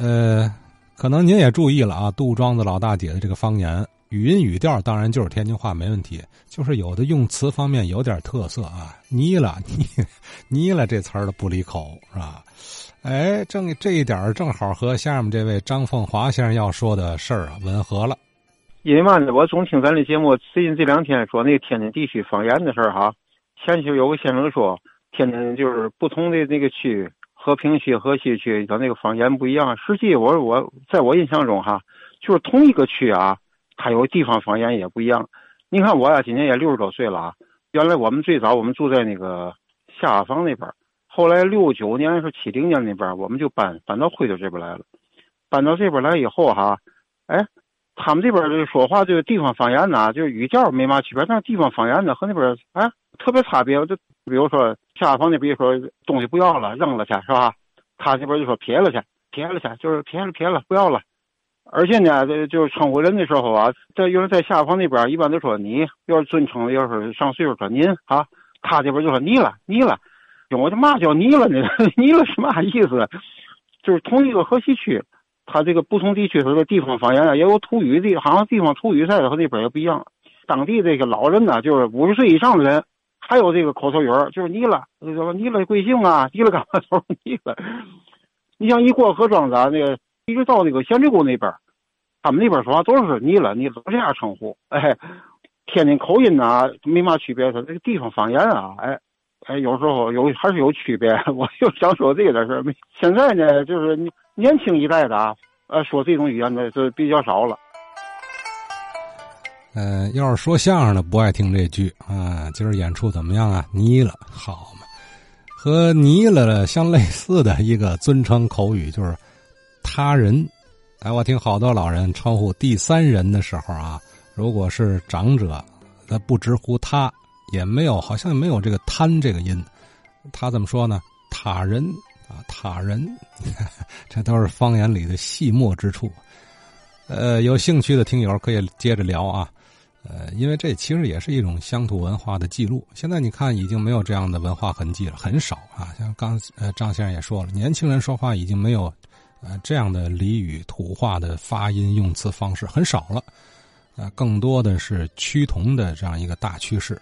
呃，可能您也注意了啊，杜庄子老大姐的这个方言语音语调，当然就是天津话没问题，就是有的用词方面有点特色啊，腻了腻腻了这词儿的不离口是吧？哎，正这一点正好和下面这位张凤华先生要说的事儿啊吻合了。因为嘛呢，我总听咱的节目，最近这两天说那个天津地区方言的事儿哈。前些有个先生说，天津就是不同的那个区，和平区、河西区，它那个方言不一样。实际我我在我印象中哈，就是同一个区啊，它有地方方言也不一样。你看我呀，今年也六十多岁了啊。原来我们最早我们住在那个下房那边，后来六九年是七零年那边，我们就搬搬到惠州这边来了。搬到这边来以后哈，哎。他们这边这说话这个地方方言呢，就是语调没嘛区别，但是地方方言呢和那边哎特别差别。就比如说下方那，比如说东西不要了，扔了去是吧？他这边就说撇了去，撇了去，就是撇了撇了，不要了。而且呢，这就是称呼人的时候啊，在有人在下方那边一般都说你，要是尊称，要是上岁数说您啊，他这边就说你了，你了。我这嘛叫你了呢？你了是嘛意思？就是同一个河西区。他这个不同地区它的地方方言啊，也有土语的，好像地方土语在的和那边也不一样。当地这个老人呢，就是五十岁以上的人，还有这个口头语儿，就是你了，什么你了贵姓啊，你了干嘛头你了。你像一过河庄子，那个一直到那个咸水沟那边，他们那边说话都是你了，你都这样称呼。哎，天津口音呢没嘛区别，他这个地方方言啊，哎哎，有时候有还是有区别。我就想说这个事儿。现在呢，就是。年轻一代的啊，呃，说这种语言的是比较少了。呃，要是说相声的不爱听这句啊，今儿演出怎么样啊？腻了，好嘛。和腻了相类似的一个尊称口语就是他人。哎，我听好多老人称呼第三人的时候啊，如果是长者，他不直呼他，也没有，好像没有这个贪这个音，他怎么说呢？他人。啊，他人，这都是方言里的细末之处。呃，有兴趣的听友可以接着聊啊。呃，因为这其实也是一种乡土文化的记录。现在你看，已经没有这样的文化痕迹了，很少啊。像刚呃张先生也说了，年轻人说话已经没有呃这样的俚语、土话的发音用词方式很少了。呃，更多的是趋同的这样一个大趋势。